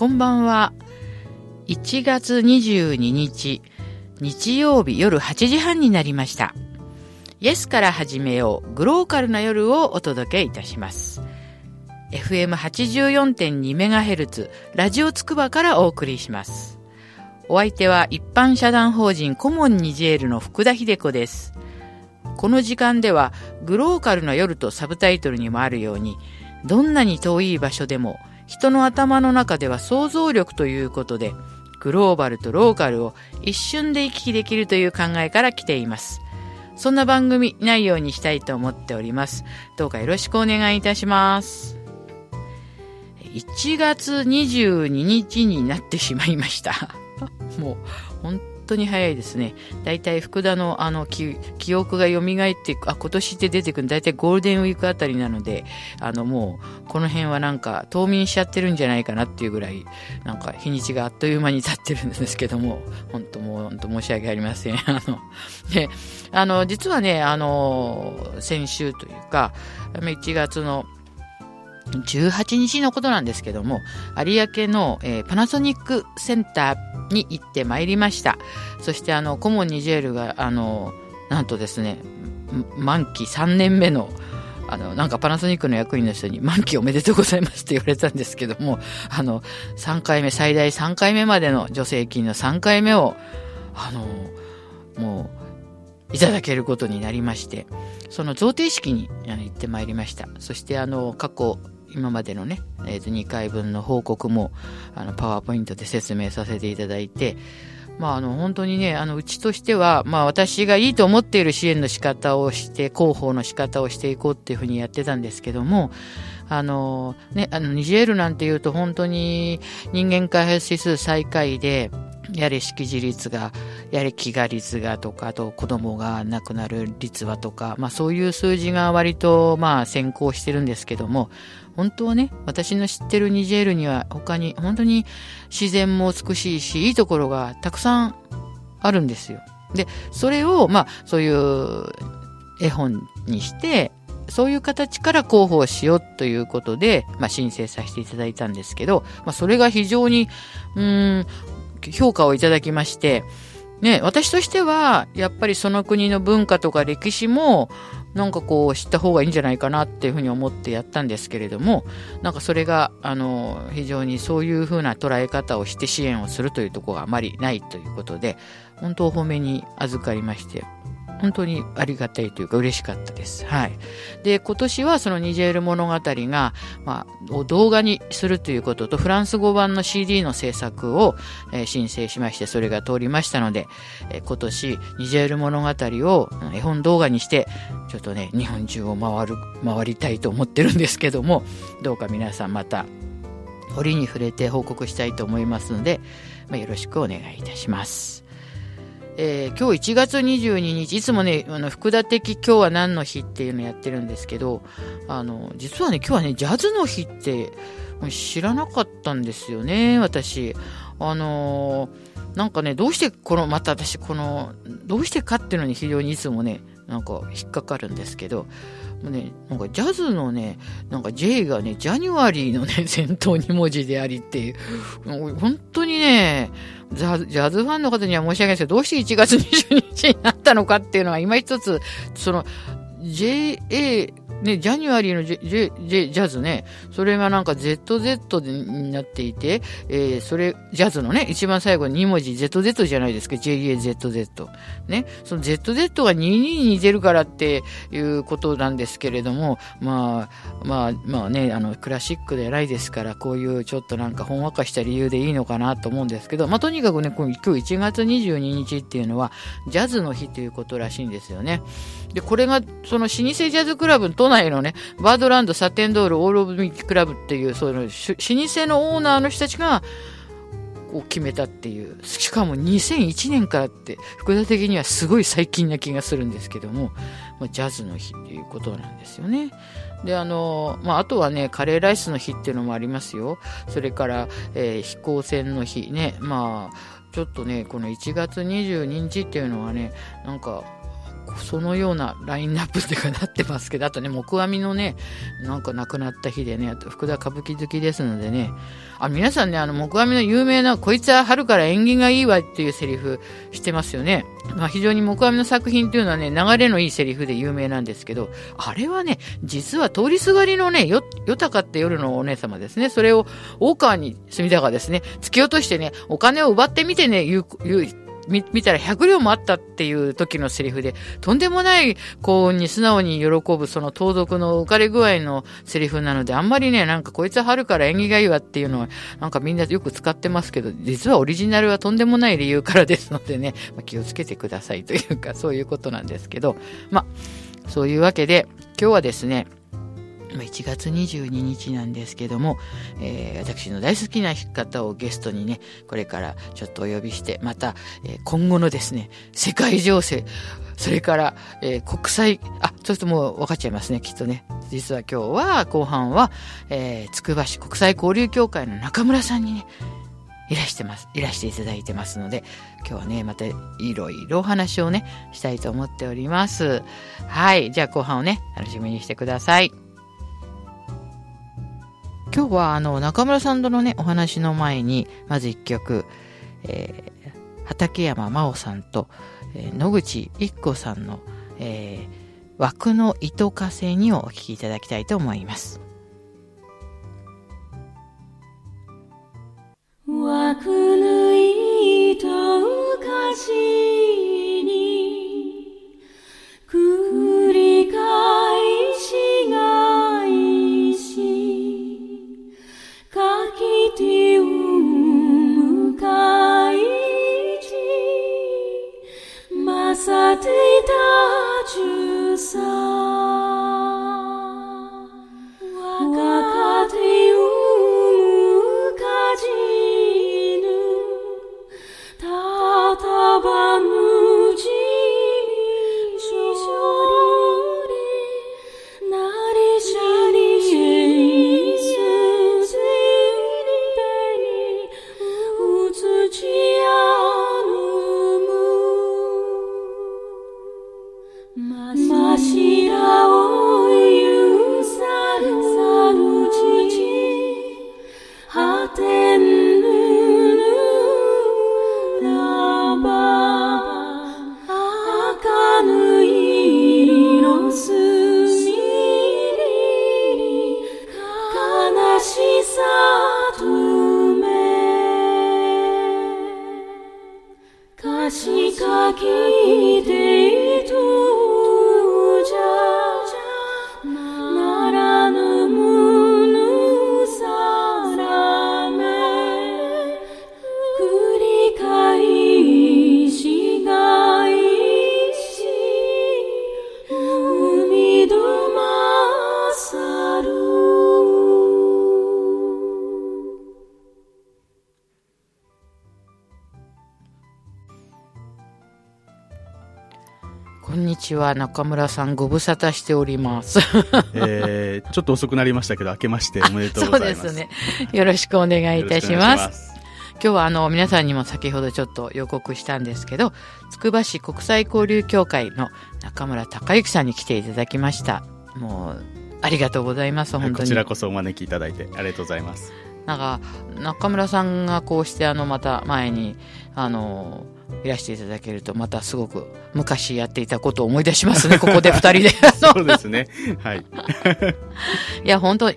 こんばんは。1月22日、日曜日夜8時半になりました。イエスから始めよう、グローカルな夜をお届けいたします。FM84.2MHz、ラジオつくばからお送りします。お相手は一般社団法人コモンニジェールの福田秀子です。この時間では、グローカルな夜とサブタイトルにもあるように、どんなに遠い場所でも人の頭の中では想像力ということで、グローバルとローカルを一瞬で行き来できるという考えから来ています。そんな番組内容にしたいと思っております。どうかよろしくお願いいたします。1月22日になってしまいました。もう本当に早いですね。だいたい福田のあの記憶が蘇ってあ、今年って出てくるだいたいゴールデンウィークあたりなので、あのもう、この辺はなんか冬眠しちゃってるんじゃないかなっていうぐらい、なんか日にちがあっという間に経ってるんですけども、本当もう本当申し訳ありません。あの、で、あの、実はね、あの、先週というか、1月の18日のことなんですけども、有明の、えー、パナソニックセンターに行ってまいりました。そしてあの、コモンニジェールが、あの、なんとですね、満期3年目の、あの、なんかパナソニックの役員の人に満期おめでとうございますって言われたんですけども、あの、3回目、最大3回目までの助成金の3回目を、あの、もう、いただけることになりまして、その贈呈式に行ってまいりました。そしてあの、過去今までのね、えー、と2回分の報告もあのパワーポイントで説明させていただいて、まあ、あの本当にね、あのうちとしては、まあ、私がいいと思っている支援の仕方をして、広報の仕方をしていこうっていうふうにやってたんですけども、あの、ね、あの、ニジェールなんていうと本当に人間開発指数最下位で、やれ識字率が、やれ飢餓率がとか、あと子供が亡くなる率はとか、まあそういう数字が割とまあ先行してるんですけども、本当はね、私の知ってるニジェールには他に本当に自然も美しいし、いいところがたくさんあるんですよ。で、それをまあそういう絵本にして、そういう形から広報しようということで、まあ、申請させていただいたんですけど、まあ、それが非常に、うん、評価をいただきまして、ね、私としては、やっぱりその国の文化とか歴史も、なんかこう知った方がいいんじゃないかなっていうふうに思ってやったんですけれども、なんかそれが、あの、非常にそういうふうな捉え方をして支援をするというところがあまりないということで、本当お褒めに預かりまして、本当にありがたいというか嬉しかったです。はい。で、今年はそのニジェール物語が、まあ、動画にするということと、フランス語版の CD の制作を、えー、申請しまして、それが通りましたので、えー、今年、ニジェール物語を絵本動画にして、ちょっとね、日本中を回る、回りたいと思ってるんですけども、どうか皆さんまた、折に触れて報告したいと思いますので、まあ、よろしくお願いいたします。えー、今日1月22日、いつもね、あの、福田的今日は何の日っていうのやってるんですけど、あの、実はね、今日はね、ジャズの日って知らなかったんですよね、私。あのー、なんかね、どうしてこの、また私、この、どうしてかっていうのに非常にいつもね、なんか引っかかるんですけど、もうね、なんかジャズのね、なんか J がね、ジャニュアリーのね、先頭2文字でありっていう、本当にね、ジャズファンの方には申し訳ないですけど、どうして1月22日になったのかっていうのは今一つ、その、JA ね、ジャニュアリーのジジジャズね、それがなんか ZZ になっていて、えー、それ、ジャズのね、一番最後に2文字 ZZ じゃないですか、JAZZ。ね、その ZZ が2に似てるからっていうことなんですけれども、まあ、まあ、まあね、あの、クラシックで偉いですから、こういうちょっとなんかほんわかした理由でいいのかなと思うんですけど、まあとにかくね、今日1月22日っていうのは、ジャズの日ということらしいんですよね。で、これが、その老舗ジャズクラブ、都内のね、 Birdland、 Satin Doll、 All of Me Club っていう、そういう老舗のオーナーの人たちが、を決めたっていう。しかも2001年からって、福田的にはすごい最近な気がするんですけども、まあ、ジャズの日っていうことなんですよね。で、あの、まあ、あとはね、カレーライスの日っていうのもありますよ。それから、えー、飛行船の日ね。まあ、ちょっとね、この1月22日っていうのはね、なんか、そのようなラインナップっていうかなってますけど、あとね、木阿弥のね、なんか亡くなった日でね、あと福田歌舞伎好きですのでね、あ、皆さんね、あの、木阿弥の有名な、こいつは春から縁起がいいわっていうセリフしてますよね。まあ、非常に木阿弥の作品っていうのはね、流れのいいセリフで有名なんですけど、あれはね、実は通りすがりのね、よ、よたかって夜のお姉様ですね。それを大川に隅田がですね、突き落としてね、お金を奪ってみてね、言う、言う、見見たら100両もあったっていう時のセリフで、とんでもない幸運に素直に喜ぶその盗賊の浮かれ具合のセリフなので、あんまりね、なんかこいつは春から縁起がいいわっていうのは、なんかみんなよく使ってますけど、実はオリジナルはとんでもない理由からですのでね、まあ、気をつけてくださいというか、そういうことなんですけど、まあ、そういうわけで、今日はですね、1月22日なんですけども、えー、私の大好きな方をゲストにね、これからちょっとお呼びして、また、えー、今後のですね、世界情勢、それから、えー、国際、あ、ちょっともう分かっちゃいますね、きっとね。実は今日は、後半は、えー、つくば市国際交流協会の中村さんにね、いらしてます。いらしていただいてますので、今日はね、またいろいろお話をね、したいと思っております。はい。じゃあ後半をね、楽しみにしてください。今日はあの中村さんとのねお話の前にまず一曲、えー、畠山真央さんと、えー、野口一子さんの、えー、枠の糸かせにをお聴きいただきたいと思います。枠の糸かせまさてちは中村さんご無沙汰しております。えー、ちょっと遅くなりましたけど、明けましておめでとうございます。そうですね。よろしくお願いいたします。今日はあの皆さんにも先ほどちょっと予告したんですけど、つくば市国際交流協会の中村隆之さんに来ていただきました。もう、ありがとうございます、本当に。こちらこそお招きいただいてありがとうございます。なんか、中村さんがこうしてあのまた前に、あの、いらしていただけると、またすごく昔やっていたことを思い出しますね、ここで二人で。そうですね。はい。いや、本当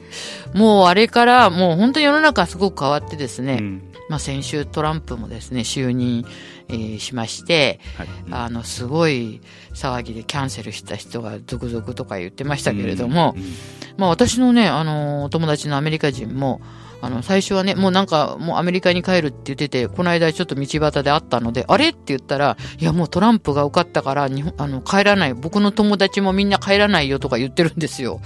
もうあれから、もう本当に世の中すごく変わってですね、うん、まあ先週トランプもですね、就任、えー、しまして、はいうん、あの、すごい騒ぎでキャンセルした人が続々とか言ってましたけれども、うん、まあ私のね、あの、お友達のアメリカ人も、あの、最初はね、もうなんか、もうアメリカに帰るって言ってて、この間ちょっと道端で会ったので、あれって言ったら、いやもうトランプが受かったから、日本、あの、帰らない。僕の友達もみんな帰らないよとか言ってるんですよ。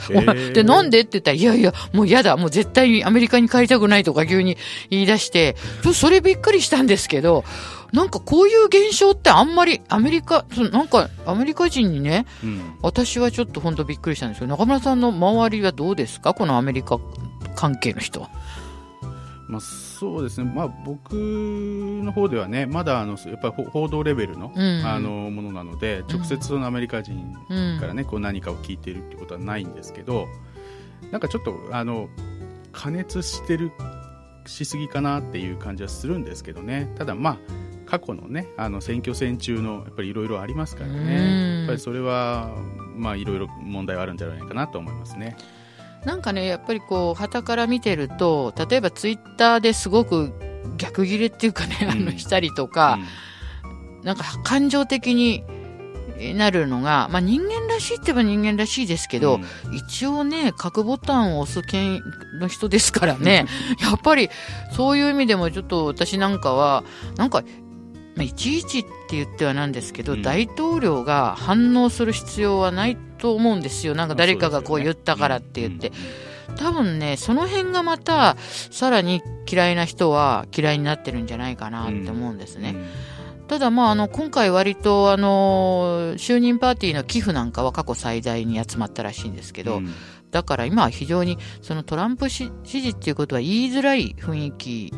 で、なんでって言ったら、いやいや、もう嫌だ。もう絶対にアメリカに帰りたくないとか急に言い出して、それびっくりしたんですけど、なんかこういう現象ってあんまりアメリカ、なんかアメリカ人にね、うん、私はちょっと本当びっくりしたんですけど、中村さんの周りはどうですか？このアメリカ関係の人は。まあ、そうですね、まあ、僕の方ではね、まだあのやっぱり報道レベルの,、あのものなので、直接そのアメリカ人からね、こう何かを聞いてるってことはないんですけど、なんかちょっとあの加熱してるしすぎかなっていう感じはするんですけどね、ただ、まあ、過去のねあの選挙戦中のやっぱりいろいろありますからね、やっぱりそれは、まあ、いろいろ問題はあるんじゃないかなと思いますね。なんかね、やっぱりこう、旗から見てると、例えばツイッターですごく逆ギレっていうかね、あの、したりとか、うん、なんか感情的になるのが、まあ人間らしいって言えば人間らしいですけど、うん、一応ね、核ボタンを押す権の人ですからね、やっぱりそういう意味でもちょっと私なんかは、なんかまあ、いちいちって言ってはなんですけど、うん、大統領が反応する必要はないと思うんですよ。なんか誰かがこう言ったからって言って。多分ね、その辺がまた、さらに嫌いな人は嫌いになってるんじゃないかなって思うんですね。ただ、まあ、あの、今回割と、あの、就任パーティーの寄付なんかは過去最大に集まったらしいんですけど、うんだから今は非常にそのトランプ支持っていうことは言いづらい雰囲気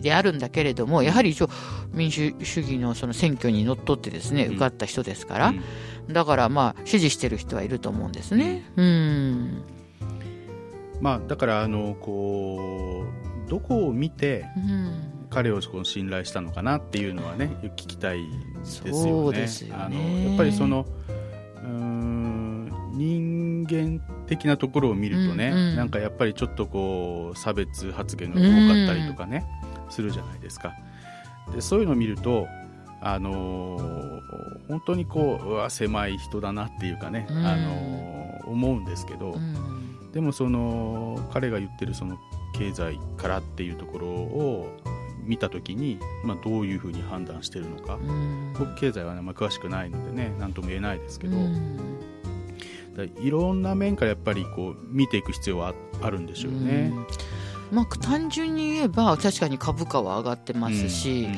であるんだけれども、やはり一応民主主義のその選挙にのっとってですね、受かった人ですから、だからまあ支持してる人はいると思うんですね。うん。まあだからあのこうどこを見て、彼をこう信頼したのかなっていうのはね聞きたいですよね。そうですよねあのやっぱりそのうん人間的なところを見るとね、うんうん、なんかやっぱりちょっとこう差別発言が多かったりとかね、うん、するじゃないですか。でそういうのを見るとあのー、本当にこうう狭い人だなっていうかね、うん、あのー、思うんですけど、うん、でもその彼が言ってるその経済からっていうところを見た時に、まあ、どういうふうに判断してるのか、僕経済はね、まあ、詳しくないのでね何とも言えないですけど、いろんな面からやっぱりこう見ていく必要はあるんでしょうね。うまあ、単純に言えば確かに株価は上がってますし、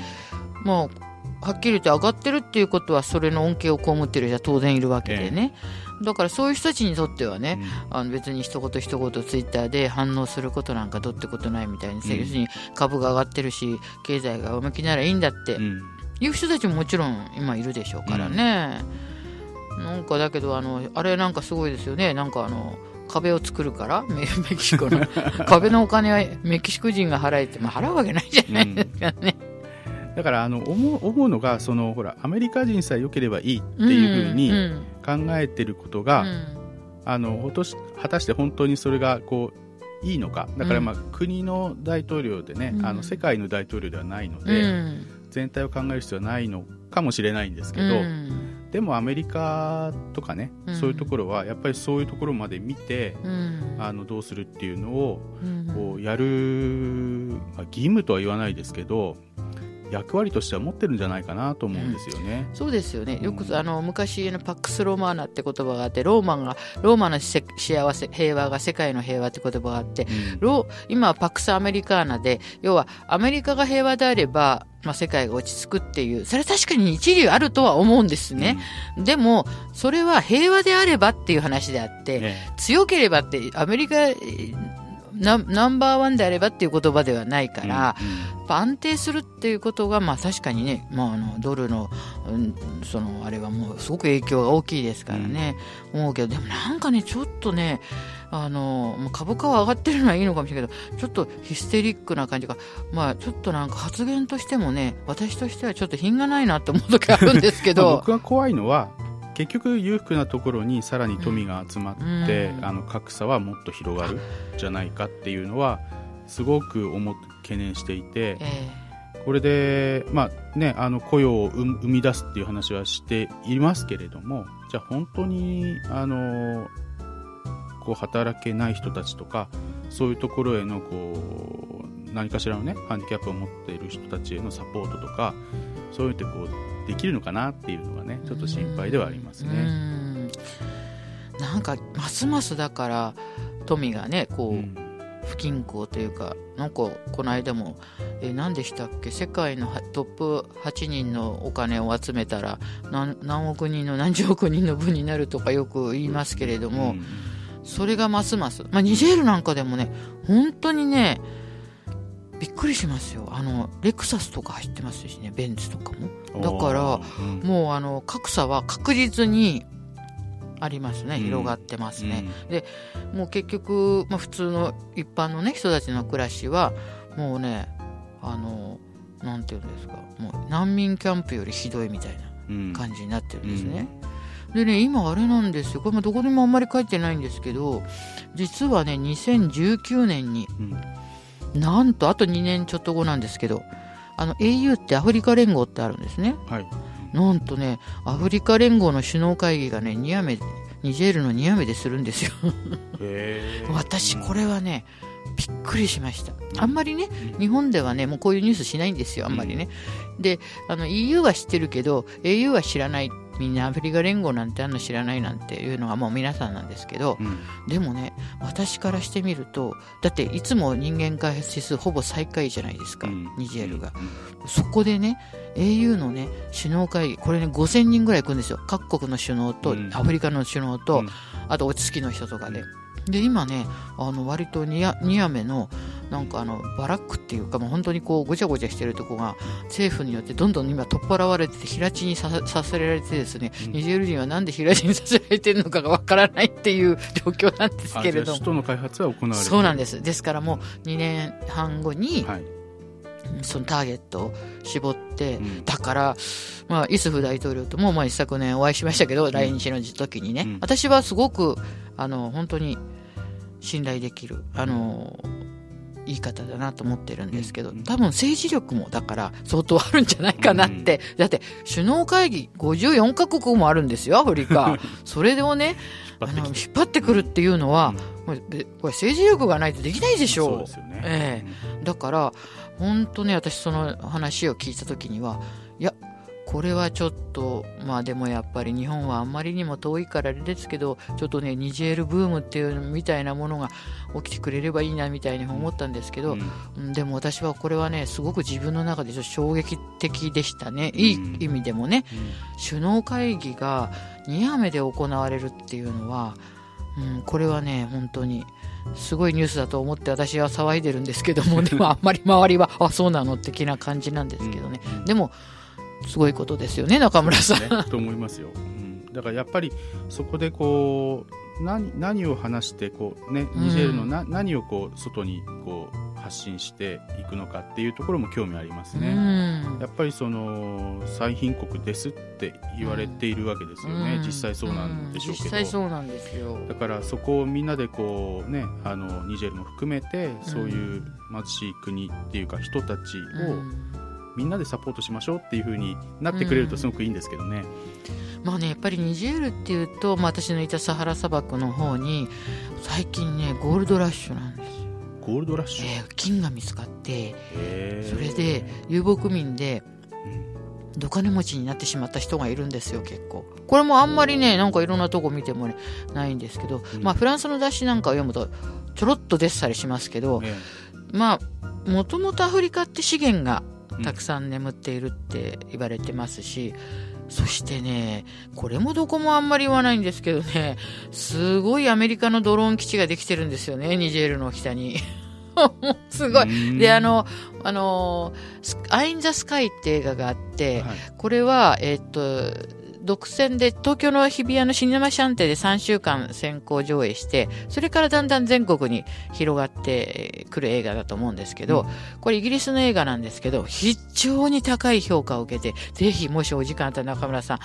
うん、もうはっきり言って上がってるっていうことはそれの恩恵を被ってる人は当然いるわけでね、えー、だからそういう人たちにとってはね、うん、あの別に一言一言ツイッターで反応することなんかどうってことないみたいに、うん、要するに株が上がってるし経済が上向きならいいんだっていう人たちももちろん今いるでしょうからね。なんかだけどあのあれなんかすごいですよね。なんかあの壁を作るから メキシコの。壁のお金はメキシコ人が払えて、まあ、払うわけないじゃないですかね。うん、だからあの思う思うのがそのほらアメリカ人さえ良ければいいっていうふうに考えてることが、うん。うん、あの果たして本当にそれがこういいのか。だからまあ、国の大統領でね、あの世界の大統領ではないので、全体を考える必要はないのかもしれないんですけど、でもアメリカとかね、うん、そういうところはやっぱりそういうところまで見て、うん、あのどうするっていうのをこうやる、まあ、義務とは言わないですけど役割としては持ってるんじゃないかなと思うんですよね。うん、そうですよね。よく、あの昔のパックスローマーナって言葉があって、ローマンがローマの幸せ平和が世界の平和って言葉があって、うん、ロ今はパックスアメリカーナで、要はアメリカが平和であれば。まあ、世界が落ち着くっていう、それは確かに一理あるとは思うんですね。うん、でも、それは平和であればっていう話であって、ね、強ければって、アメリカナナンバーワンであればっていう言葉ではないから、うんうん、安定するっていうことが、まあ確かにね、まあ、あのドルの、うん、そのあれはもうすごく影響が大きいですからね、うん、思うけど、でもなんかね、ちょっとね、あの株価は上がってるのはいいのかもしれないけど、ちょっとヒステリックな感じが、まあ、ちょっとなんか発言としてもね、私としてはちょっと品がないなと思う時あるんですけど。僕が怖いのは、結局裕福なところにさらに富が集まって、うん、あの格差はもっと広がるじゃないかっていうのはすごく思懸念していて、えー、これで、まあね、あの雇用を生み出すっていう話はしていますけれどもじゃあ本当にあのこう働けない人たちとかそういうところへのこう何かしらのねハンディキャップを持っている人たちへのサポートとかそういうってこうできるのかなっていうのがねちょっと心配ではありますね。なんかますますだから富がねこう、うん、不均衡というかなんかこの間も、え何でしたっけ？世界のトップ8人のお金を集めたら何何億人の何十億人の分になるとかよく言いますけれども、うん、それがますます、まあ、ニジェールなんかでもね本当にねびっくりしますよ。あのレクサスとか走ってますしねベンツとかも。だから、うん、もうあの格差は確実にありますね。広がってますね、うん、でもう結局、まあ、普通の一般のね人たちの暮らしはもうねあのなんていうんですか。もう難民キャンプよりひどいみたいな感じになってるんですね、うん、でね今あれなんですよ。これもどこにもあんまり書いてないんですけど実はね2019年に、うん、なんとあと2年ちょっと後なんですけどあの au ってアフリカ連合ってあるんですね、はい、なんとねアフリカ連合の首脳会議がねニアメニジェールのニアメでするんですよ。私これはねびっくりしました。あんまりね日本ではねもうこういうニュースしないんですよあんまりね、であの EU は知ってるけど au は知らないみんなアフリカ連合なんてあんの知らないなんていうのはもう皆さんなんですけど、うん、でもね私からしてみるとだっていつも人間開発指数ほぼ最下位じゃないですか、うん、ニジェールが、うん、そこでね au のね首脳会議これね5000人ぐらい行くんですよ。各国の首脳と、アフリカの首脳と、あと落ち着きの人とかで。で今ねあの割とニアニアメのなんかあのバラックっていうかもう本当にこうごちゃごちゃしてるとこが政府によってどんどん今取っ払われてて平地にさせられてですね、うん、ニジェール人はなんで平地にさせられてるのかがわからないっていう状況なんですけれども。首都の開発は行われそうなんです。ですからもう2年半後に、はい。そのターゲットを絞って、うん、だから、まあ、イスフ大統領とも、まあ、一昨年お会いしましたけど、来日の時にね、うん、私はすごく、あの、本当に信頼できる、あの、言い方だなと思ってるんですけど、多分政治力もだから相当あるんじゃないかなって、だって首脳会議54カ国もあるんですよ、アフリカ。それをね、あの引っ張ってくるっていうのは、これ政治力がないとできないでしょ。う。うね、ええ。だから、本当ね、私その話を聞いた時には、いや、これはちょっと、まあでもやっぱり日本はあんまりにも遠いからあれですけど、ちょっとね、ニジェールブームっていうみたいなものが起きてくれればいいなみたいに思ったんですけど、うん、でも私はこれはね、すごく自分の中で衝撃的でしたね。いい意味でもね、首脳会議がニアメで行われるっていうのは、うん、これはね、本当に。すごいニュースだと思って私は騒いでるんですけども でもあんまり周りはあそうなの？的な感じなんですけどね、でもすごいことですよね中村さん。ね、と思いますよ、うん、だからやっぱりそこでこう何何を話してこう、ね、ニジェールのな、うん、何をこう外にこう発信していくのかっていうところも興味ありますね、うん、やっぱりその最貧国ですって言われているわけですよね、うん、実際そうなんでしょうけど、実際そうなんですよ。だからそこをみんなでこうねあのニジェールも含めてそういう貧しい国っていうか人たちを、みんなでサポートしましょうっていうふうになってくれるとすごくいいんですけどね。まあね、やっぱりニジェールっていうと、まあ、私のいたサハラ砂漠の方に最近ねゴールドラッシュなんです。よ。ゴールドラッシュ、えー、金が見つかってそれで遊牧民でど金持ちになってしまった人がいるんですよ結構。これもあんまりねなんかいろんなとこ見ても、ね、ないんですけど、まあ、フランスの雑誌なんかを読むとちょろっと出てたりしますけど、まあもともとアフリカって資源がたくさん眠っているって言われてますし、そしてね、これもどこもあんまり言わないんですけどね、すごいアメリカのドローン基地ができてるんですよね、ニジェールの北に。すごい。で、あの、あの、アイン・ザ・スカイって映画があって、はい、これは、えっ、と、独占で東京の日比谷のシネマシャンテで3週間先行上映してそれからだんだん全国に広がってくる映画だと思うんですけど、うん、これイギリスの映画なんですけど非常に高い評価を受けてぜひもしお時間あったら中村さん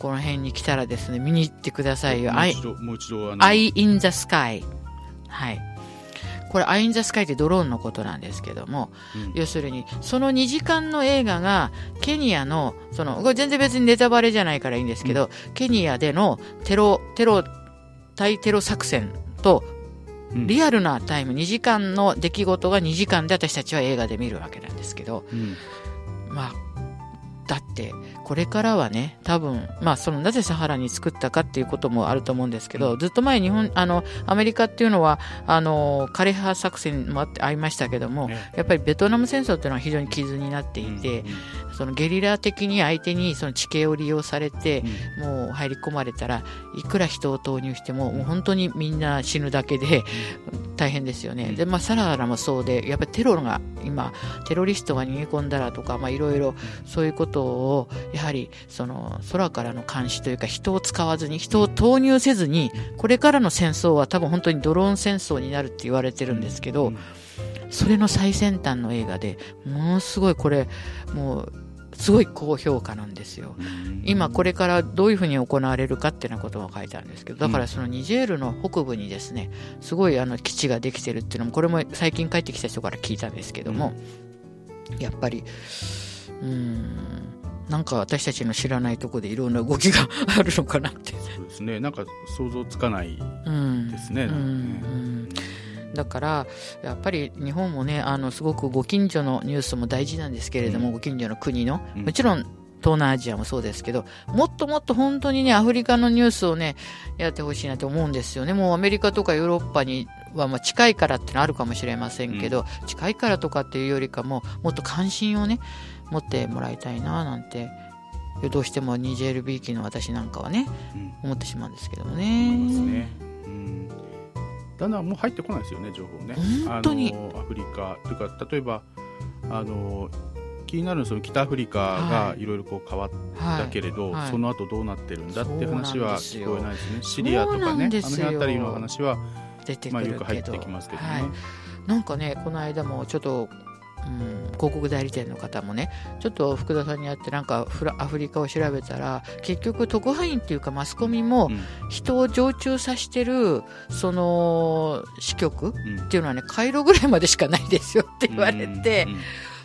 この辺に来たらですね見に行ってくださいよ。もう一度、もう一度、I in the Sky。はい。これ、アイン・ザ・スカイってドローンのことなんですけども、うん、要するに、その2時間の映画が、ケニアの、その、これ全然別にネタバレじゃないからいいんですけど、うん、ケニアでのテロ、テロ、対テロ作戦と、リアルなタイム、2時間の出来事が2時間で私たちは映画で見るわけなんですけど、うん、まあ、だってこれからはね多分まあそのなぜサハラに作ったかっていうこともあると思うんですけど、うん、ずっと前日本あのアメリカっていうのはあの枯葉作戦もあってありましたけども、ね、やっぱりベトナム戦争っていうのは非常に傷になっていて、うん、そのゲリラ的に相手にその地形を利用されて、うん、もう入り込まれたらいくら人を投入してももう本当にみんな死ぬだけで大変ですよね、でまあ、サララもそうで、やっぱりテロが今、テロリストが逃げ込んだらとか、いろいろそういうことを、やはりその空からの監視というか、人を使わずに、人を投入せずに、これからの戦争は多分本当にドローン戦争になるって言われてるんですけど、それの最先端の映画でものすごいこれ、もうすごい高評価なんですよ。今これからどういうふうに行われるかっていうようなことも書いてあるんですけど、だからそのニジェールの北部にですね、すごいあの基地ができてるっていうのも、これも最近帰ってきた人から聞いたんですけども、やっぱり、うん、なんか私たちの知らないところでいろんな動きがあるのかなって。そうですね。なんか想像つかないですね。うん、うんだからやっぱり日本もねあのすごくご近所のニュースも大事なんですけれども、うん、ご近所の国の、もちろん東南アジアもそうですけど、もっともっと本当にね、アフリカのニュースをね、やってほしいなと思うんですよね。もうアメリカとかヨーロッパにはまあ近いからってのあるかもしれませんけど、うん、近いからとかっていうよりかも、もっと関心をね、持ってもらいたいななんて、どうしてもニジェールビーキの私なんかはね、うん、思ってしまうんですけどもね。だんだんもう入ってこないですよね情報ね。本当に。アフリカというか例えばあの気になるその北アフリカがい。ろいろこう変わったけれど、はい。はい、その後どうなってるんだって話は聞こえないですね。シリアとかねあの辺りの話はまあ、よく入ってきますけどね、はい、なんかねこの間もちょっとうん、広告代理店の方もねちょっと福田さんに会ってなんかアフリカを調べたら結局特派員っていうかマスコミも人を常駐させてるその支局っていうのはねカイロぐらいまでしかないですよって言われて。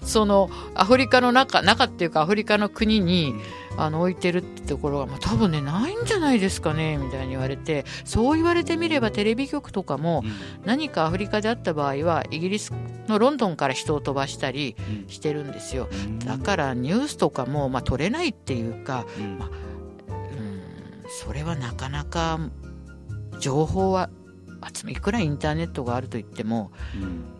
そのアフリカの中中っていうかアフリカの国に、あの置いてるってところが、まあ、多分ねないんじゃないですかねみたいに言われてそう言われてみればテレビ局とかも何かアフリカであった場合はイギリスのロンドンから人を飛ばしたりしてるんですよ。だからニュースとかも、まあ、取れないっていうか、まあ、うんそれはなかなか情報は集めいくらインターネットがあると言っても、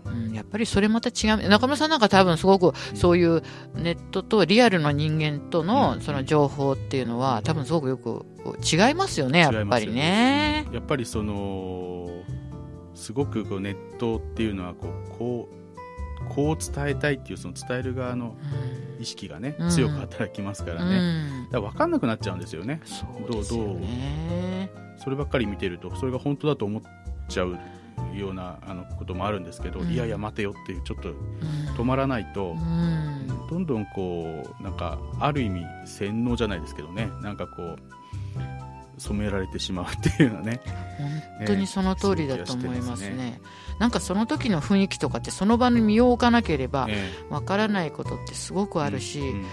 うん、うん、やっぱりそれまた違う。中村さんなんか多分すごくそういうネットとリアルの人間とのその情報っていうのは多分すごくよく違いますよねやっぱりね。やっぱりそのすごくこうネットっていうのはこうこうこう伝えたいっていうその伝える側の意識がね、うん、強く働きますからね、うん、だから分かんなくなっちゃうんですよね。どうどう。そればっかり見てるとそれが本当だと思っちゃうようなあのこともあるんですけど、うん、いやいや待てよっていうちょっと止まらないと、うん、どんどんこうなんかある意味洗脳じゃないですけどねなんかこう染められてしまうっていうのはね本当にその通りだと思いますね。すね、なんかその時の雰囲気とかってその場に身を置かなければわからないことってすごくあるし、うん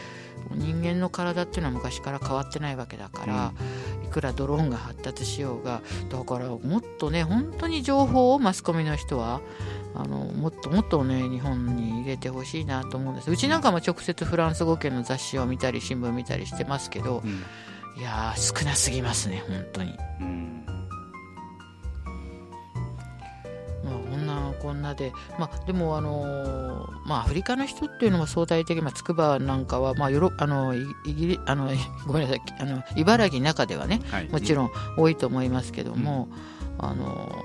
人間の体っていうのは昔から変わってないわけだから、いくらドローンが発達しようがだからもっとね本当に情報をマスコミの人はあのもっともっとね日本に入れてほしいなと思うんです。うちなんかも直接フランス語圏の雑誌を見たり新聞見たりしてますけど、うん、いや少なすぎますね本当に。うんこんなで、まあ、でも、あのまあ、アフリカの人っていうのも相対的に、まあ、筑波なんかは、まあ、よろあのイギリあのごめんなさいあの茨城の中ではね、はい、もちろん多いと思いますけども、うん、あの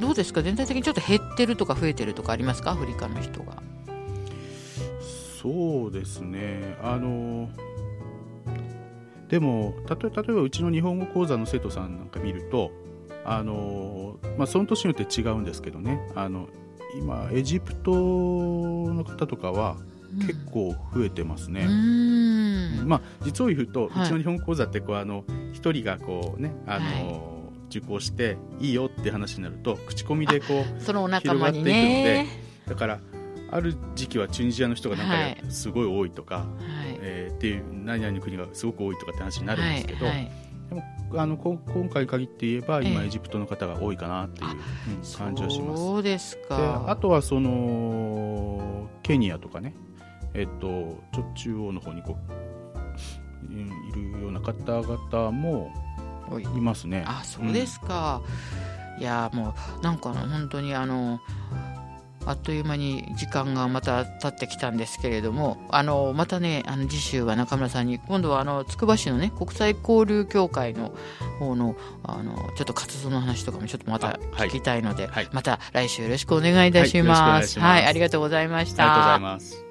どうですか？全体的にちょっと減ってるとか増えてるとかありますか？アフリカの人が。そうですね。あのでも例えばうちの日本語講座の生徒さんなんか見るとあのまあ、その年によって違うんですけどね。あの今エジプトの方とかは結構増えてますね。まあ、実を言うと、はい、うちの日本講座ってこうあの一人がこうねあの、はい、受講していいよって話になると口コミでこうそのお仲間に、ね、広がっていくのでだからある時期はチュニジアの人がなんかすごい多いとか、はい、えー、っていう何々の国がすごく多いとかって話になるんですけど、はいでもあの今回限って言えば今、エジプトの方が多いかなっていう感じはします。そうですかあとはそのケニアとかね、えっと、ちょ中央の方にこういるような方々もい。ますね。あそうですか、うん、いやもうなんか本当にあのあっという間に時間がまた経ってきたんですけれども、あの、またね、あの、次週は中村さんに、今度はあの、つくば市のね、国際交流協会の方の、あの、ちょっと活動の話とかもちょっとまた聞きたいので、はい、また来週よろしくお願いいたします。はい、はい、ありがとうございました。ありがとうございます。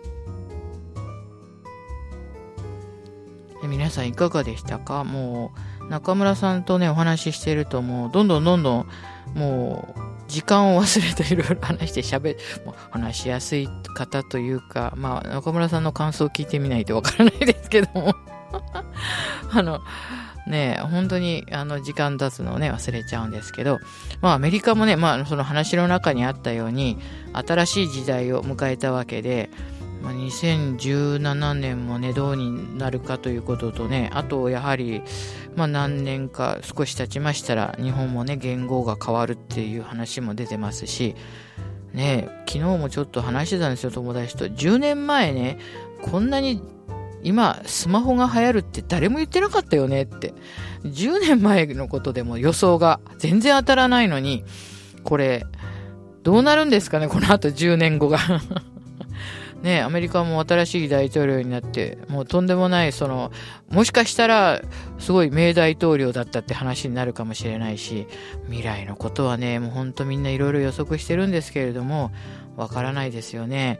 皆さんいかがでしたか？もう、中村さんとね、お話ししてるともう、どんどんどんどん、もう、時間を忘れていろいろ話して喋、もう話しやすい方というか、まあ、中村さんの感想を聞いてみないとわからないですけども。あの、ね本当に、あの、時間経つのをね、忘れちゃうんですけど、まあ、アメリカもね、まあ、その話の中にあったように、新しい時代を迎えたわけで、まあ、2017年もね、どうになるかということとね、あと、やはり、まあ、何年か少し経ちましたら日本もね言語が変わるっていう話も出てますしね昨日もちょっと話してたんですよ友達と。10年前ねこんなに今スマホが流行るって誰も言ってなかったよねって。10年前のことでも予想が全然当たらないのにこれどうなるんですかねこの後10年後が。ね、アメリカも新しい大統領になって、もうとんでもない、その、もしかしたら、すごい名大統領だったって話になるかもしれないし、未来のことはね、もうほんとみんないろいろ予測してるんですけれども、わからないですよね。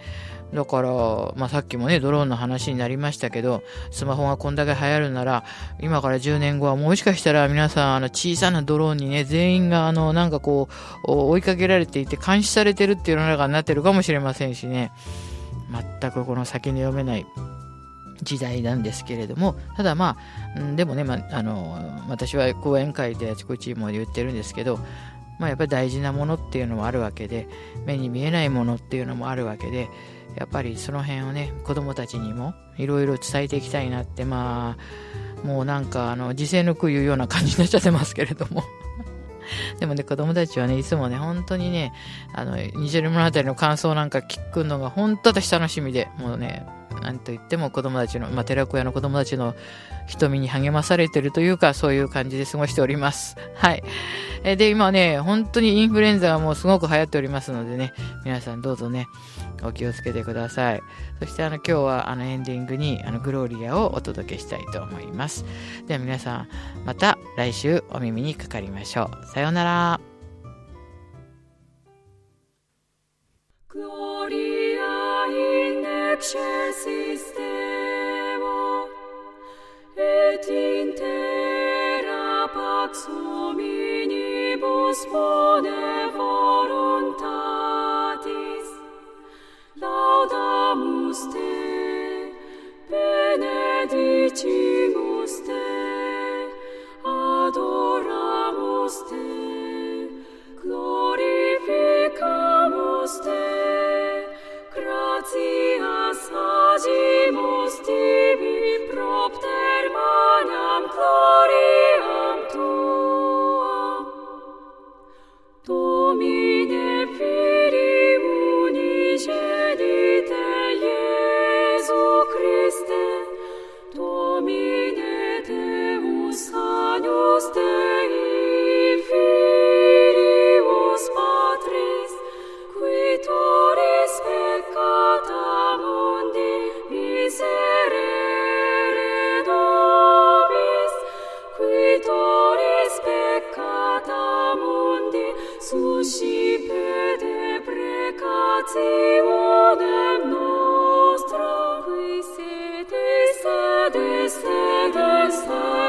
だから、まあ、さっきもね、ドローンの話になりましたけど、スマホがこんだけ流行るなら、今から10年後はもしかしたら皆さん、あの、小さなドローンにね、全員が、あの、なんかこう、追いかけられていて監視されてるっていう世の中になってるかもしれませんしね。全くこの先に読めない時代なんですけれども、ただまあ、でもね、まあ、の、私は講演会であちこちも言ってるんですけど、まあやっぱり大事なものっていうのもあるわけで、目に見えないものっていうのもあるわけで、やっぱりその辺をね、子供たちにもいろいろ伝えていきたいなって、まあ、もうなんかあの、時世の句言うような感じになっちゃってますけれども。でもね、子供たちはね、いつもね、本当にね、あの、二十物語の感想なんか聞くのが本当私楽しみで、もうね、なんと言っても子供たちの、まあ、寺子屋の子供たちの瞳に励まされてるというか、そういう感じで過ごしております。はい。えで、今ね、本当にインフルエンザがもうすごく流行っておりますのでね、皆さんどうぞね、お気をつけてください。そしてあの今日はあのエンディングにあのグローリアをお届けしたいと思います。では皆さん、また来週お耳にかかりましょう。さようなら。Gloria benedicimus Te, adoramus understand us.